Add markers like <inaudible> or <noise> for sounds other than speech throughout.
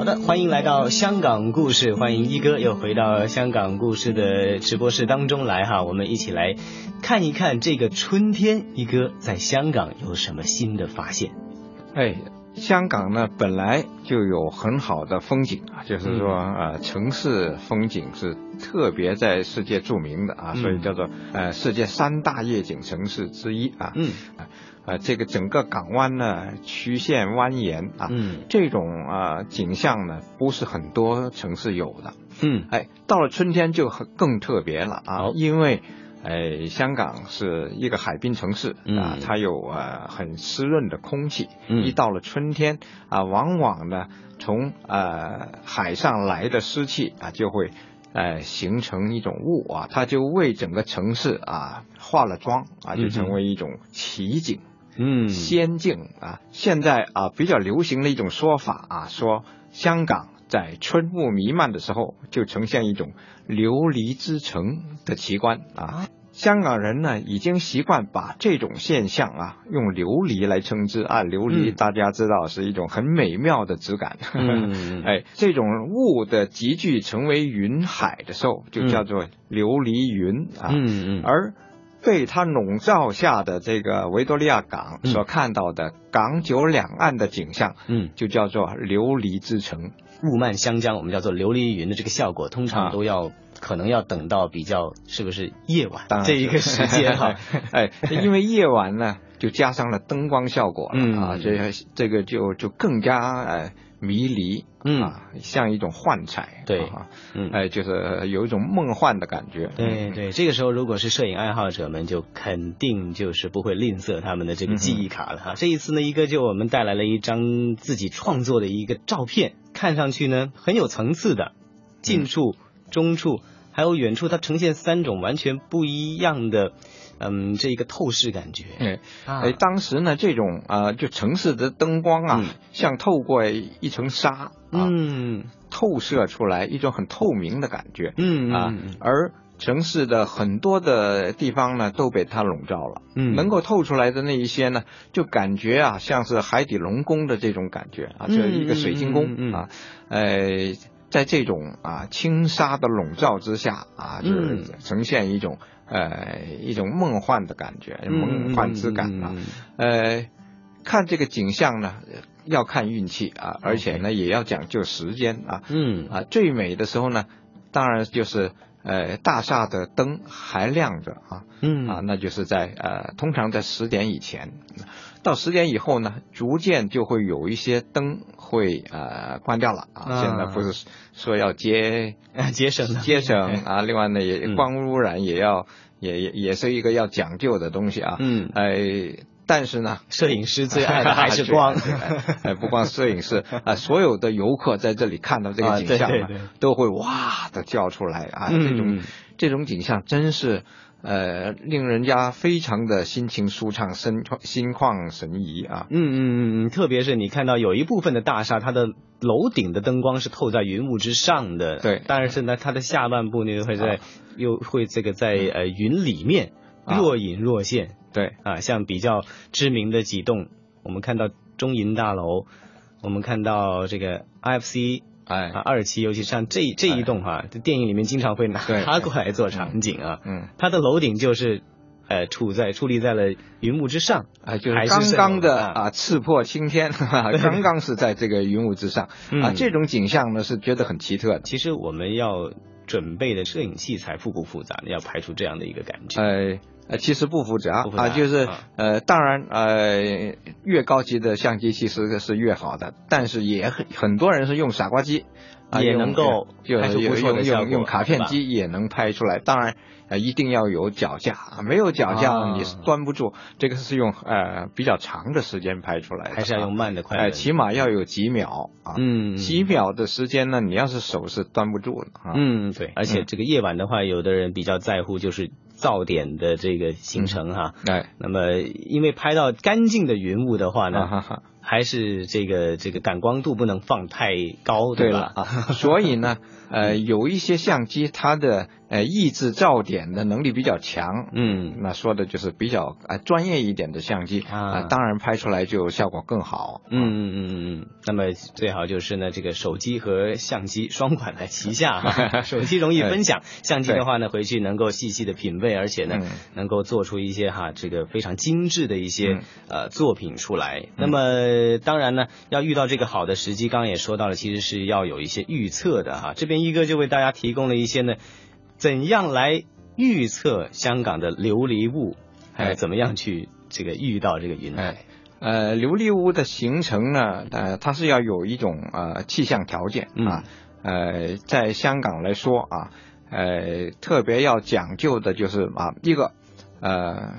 好的，欢迎来到香港故事，欢迎一哥又回到香港故事的直播室当中来哈，我们一起来看一看这个春天，一哥在香港有什么新的发现？哎，香港呢本来就有很好的风景啊，就是说呃城市风景是特别在世界著名的啊，所以叫做呃世界三大夜景城市之一啊。嗯。呃，这个整个港湾呢，曲线蜿蜒啊，嗯，这种啊景象呢，不是很多城市有的，嗯，哎，到了春天就很更特别了啊，因为，哎，香港是一个海滨城市啊嗯，它有呃很湿润的空气，嗯一到了春天啊，往往呢从呃海上来的湿气啊就会。呃，形成一种雾啊，它就为整个城市啊化了妆啊，就成为一种奇景。嗯，仙境啊，现在啊比较流行的一种说法啊，说香港在春雾弥漫的时候，就呈现一种琉璃之城的奇观啊。香港人呢，已经习惯把这种现象啊，用琉璃来称之啊。琉璃嗯大家知道是一种很美妙的质感，嗯 <laughs> 哎，这种雾的集聚成为云海的时候，就叫做琉璃云啊。嗯嗯，而被它笼罩下的这个维多利亚港嗯。所看到的港九两岸的景象，嗯，就叫做琉璃之城。雾漫湘江，我们叫做琉璃云的这个效果，通常啊。都要、可能要等到比较是不是夜晚这一个时间哈？<laughs> 哎，因为夜晚呢，就加上了灯光效果了、嗯。啊，这这个就就更加呃迷离，嗯啊，像一种幻彩，对啊，嗯。哎，就是有一种梦幻的感觉。对对，这个时候如果是摄影爱好者们，就肯定就是不会吝啬他们的这个记忆卡了哈。这一次呢，一哥就我们带来了一张自己创作的一个照片，看上去呢很有层次的，近处、中处还有远处，它呈现三种完全不一样的，嗯，这一个透视感觉。哎啊哎，当时呢，这种啊、呃就城市的灯光啊，嗯像透过一层纱啊，嗯透射出来一种很透明的感觉。嗯啊嗯，而城市的很多的地方呢，都被它笼罩了。嗯能够透出来的那一些呢，就感觉啊，像是海底龙宫的这种感觉啊，嗯这一个水晶宫、嗯嗯嗯啊，呃，在这种啊轻纱的笼罩之下啊，就是嗯呈现一种、呃一种梦幻的感觉，嗯梦幻之感啊。呃，看这个景象呢，呃要看运气啊，而且呢也要讲究时间啊。嗯啊，最美的时候呢，当然就是呃大厦的灯还亮着啊嗯。啊，那就是在呃通常在十点以前，到十点以后呢，逐渐就会有一些灯会呃关掉了啊。啊。现在不是说要节 <laughs> 啊节省的节省啊，另外呢也嗯。光污染也要、也也也是一个要讲究的东西啊。嗯。哎，但是呢，摄影师最爱的还是光。<laughs> <laughs> 哎，不光摄影师 <laughs> 啊，所有的游客在这里看到这啊个景象呢，对对对。都会哇的叫出来啊！嗯这种这种景象真是呃令人家非常的心情舒畅、心心旷神怡啊！嗯嗯嗯嗯，特别是你看到有一部分的大厦，它的楼顶的灯光是透在云雾之上的，对。但是呢，它的下半部呢会在、又会这个在呃云里面啊若隐若现。对，啊，像比较知名的几栋，我们看到中银大楼，我们看到这个 IFC 哎。啊，二期，尤其像这这一栋哈、这电影里面经常会拿它过来做场景啊，嗯，它的楼顶就是呃处在矗立在了云雾之上，啊，就是是刚刚的啊。啊，刺破青天，刚刚是在这个云雾之上。啊，嗯这种景象呢是觉得很奇特的。其实我们要准备的摄影器材复不复杂呢？要拍出这样的一个感觉。呃呃，其实不复杂啊，就是啊呃，当然呃，越高级的相机其实是越好的，但是也很很多人是用傻瓜机。啊，也能够就拍出不用错的效果用用卡片机也能拍出来。当然，呃，一定要有脚架，啊没有脚架啊你是端不住。这个是用呃比较长的时间拍出来的，还是要用慢的快起码要有几秒啊。嗯几秒的时间呢，你要是手是端不住的啊。嗯，对，而且这个夜晚的话，有的人比较在乎就是噪点的这个形成哈。哎，那么因为拍到干净的云雾的话呢，啊哈哈，还是这个这个感光度不能放太高，对吧？啊，<laughs> 所以呢，呃，有一些相机它的呃抑制噪点的能力比较强，嗯，那说的就是比较呃专业一点的相机啊当然拍出来就效果更好。嗯嗯嗯嗯嗯，那么最好就是呢，这个手机和相机双管在旗下哈，<laughs> 手机容易分享，相机的话呢，回去能够细细的品味，而且呢，嗯能够做出一些哈这个非常精致的一些、嗯呃作品出来。那么当然呢，要遇到这个好的时机，刚刚也说到了，其实是要有一些预测的哈。这边一哥就为大家提供了一些呢，怎样来预测香港的琉璃雾，还有哎。怎么样去这个遇到这个云海。哎。呃，琉璃屋的形成呢，呃，它是要有一种呃气象条件啊，呃，在香港来说啊，呃，特别要讲究的就是啊，一个呃，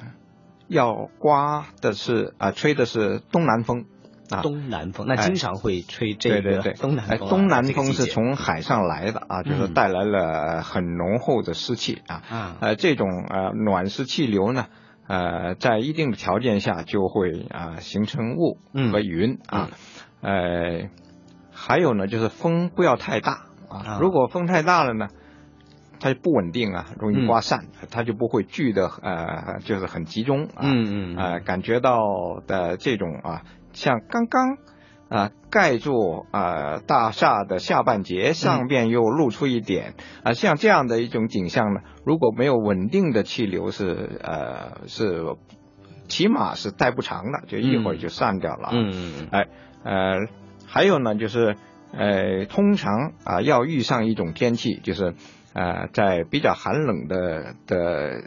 要刮的是啊、吹的是东南风啊，东南风，那哎经常会吹这个对对对，哎东南风啊、东南风是从海上来的啊，就是嗯带来了很浓厚的湿气啊，啊，呃，这种呃暖湿气流呢，呃，在一定的条件下就会啊、形成雾嗯。和云啊，呃，还有呢就是风不要太大啊。啊，如果风太大了呢，它就不稳定啊，容易刮散，它就不会聚的呃就是很集中啊，嗯嗯。呃，感觉到的这种啊，像刚刚啊盖住啊大厦的下半截，上边又露出一点啊，像这样的一种景象呢，如果没有稳定的气流是呃是起码是待不长的，就一会儿就散掉了啊。嗯嗯嗯哎呃，还有呢就是呃，通常啊要遇上一种天气，就是呃在比较寒冷的的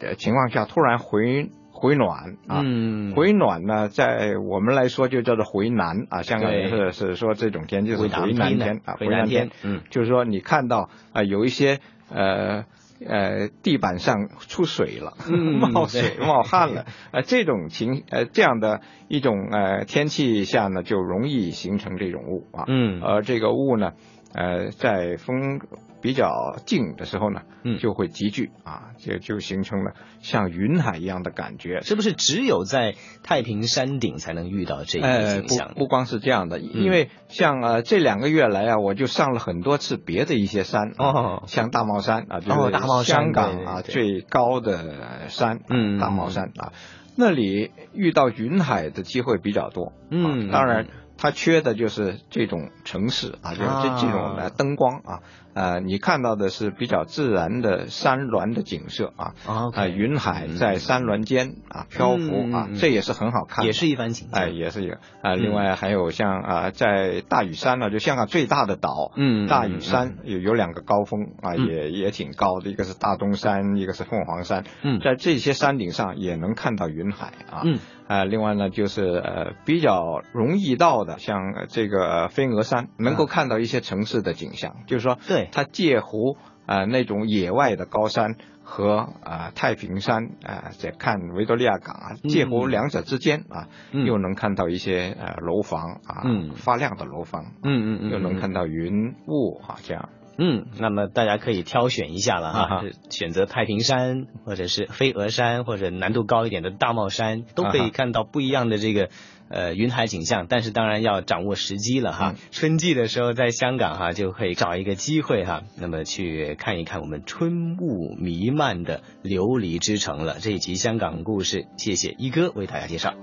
的情况下，突然回回暖啊。嗯，回暖呢，在我们来说就叫做回南啊，香港人是是说这种天就是回回南天啊，回南天天，，嗯。就是说你看到啊、有一些呃呃地板上出水了，嗯 <laughs> 冒水冒汗了，呃这种情呃这样的一种呃天气下呢，就容易形成这种雾啊，嗯。而这个雾呢，呃在风比较静的时候呢，嗯就会集聚啊，就就形成了像云海一样的感觉，是不是只有在太平山顶才能遇到这一景象？不不光是这样的，嗯因为像呃这两个月来啊，我就上了很多次别的一些山啊哦像大帽山啊，就哦是大帽山香港啊最高的山，嗯大帽山啊，那里遇到云海的机会比较多，嗯啊当然。它缺的就是这种城市啊，就是这啊这种的灯光啊，呃，你看到的是比较自然的山峦的景色啊，啊啊，云海在山峦间啊漂浮啊这也是很好看的，也是一番景象。哎，也是一个啊、嗯另外还有像啊、在大屿山呢，就香港最大的岛，嗯大屿山有有两个高峰啊，嗯。也也挺高的，一个是大东山，一个是凤凰山，嗯。在这些山顶上也能看到云海啊，嗯。啊，另外呢就是呃比较容易到的，像呃这个呃飞鹅山，能够看到一些城市的景象，就是说对它介乎啊、那种野外的高山。和啊、太平山啊，在看维多利亚港啊，介乎嗯两者之间啊，嗯又能看到一些呃楼房啊，嗯发亮的楼房，嗯嗯嗯，又能看到云雾啊，这样。嗯，那么大家可以挑选一下了哈，选择太平山，或者是飞鹅山，或者难度高一点的大帽山，都可以看到不一样的这个呃云海景象。但是当然要掌握时机了哈，嗯春季的时候在香港哈就可以找一个机会哈，那么去看一看我们春雾弥漫的琉璃之城了。这一集香港故事，谢谢一哥为大家介绍。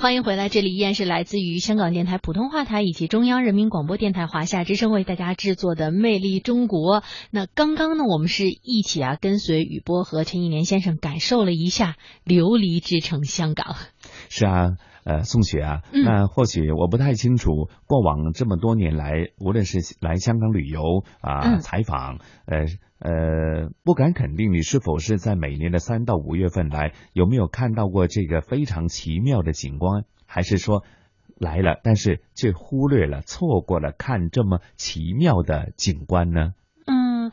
欢迎回来，这里依然是来自于香港电台普通话台以及中央人民广播电台华夏之声为大家制作的《魅力中国》。那刚刚呢，我们是一起啊跟随雨波和陈忆莲先生感受了一下琉璃之城香港。<laughs> 是啊，呃，宋雪啊，嗯那或许我不太清楚，过往这么多年来，无论是来香港旅游啊、嗯采访，呃呃，不敢肯定你是否是在每年的三到五月份来，有没有看到过这个非常奇妙的景观，还是说来了，但是却忽略了、错过了看这么奇妙的景观呢？嗯，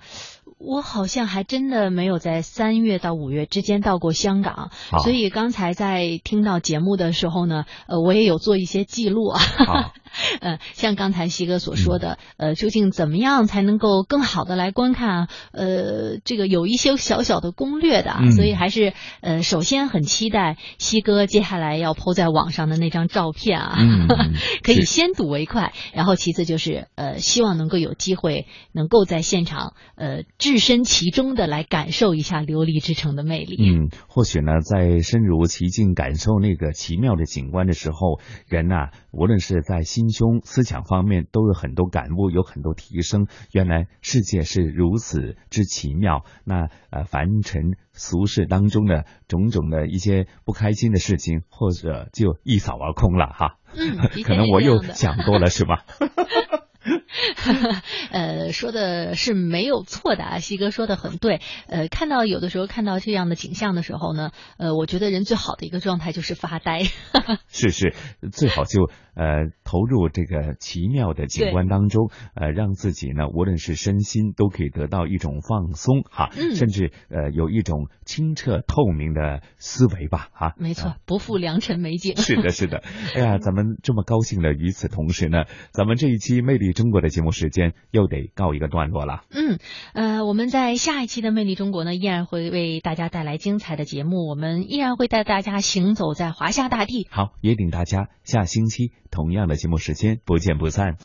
我好像还真的没有在三月到五月之间到过香港，所以刚才在听到节目的时候呢，呃，我也有做一些记录啊。<laughs> 好，<laughs> 呃，像刚才西哥所说的，呃，究竟怎么样才能够更好的来观看？呃，这个有一些小小的攻略的，嗯所以还是呃，首先很期待西哥接下来要抛在网上的那张照片啊，<laughs> 可以先睹为快。然后其次就是呃，希望能够有机会能够在现场呃置身其中的来感受一下琉璃之城的魅力。嗯，或许呢，在身如其境感受那个奇妙的景观的时候，人呐、无论是在心胸、思想方面，都有很多感悟，有很多提升。原来世界是如此之奇妙。那呃，凡尘俗世当中的种种的一些不开心的事情，或者就一扫而空了哈。嗯，<laughs> 可能我又想多了，是吧？<laughs> 呃，说的是没有错的啊，西哥说的很对。呃，看到有的时候看到这样的景象的时候呢，呃，我觉得人最好的一个状态就是发呆。<laughs> 是是，最好就呃投入这个奇妙的景观当中，呃，让自己呢，无论是身心都可以得到一种放松哈，嗯甚至呃有一种清澈透明的思维吧哈。没错啊，不负良辰美景。<laughs> 是的，是的，哎呀，<laughs> 咱们这么高兴的，与此同时呢，咱们这一期《魅力中国》的节目时间又得告一个段落了。嗯，呃，我们在下一期的《魅力中国》呢，依然会为大家带来精彩的节目，我们依然会带大家行走在华夏大地。好，也请大家下星期同样的节目时间不见不散。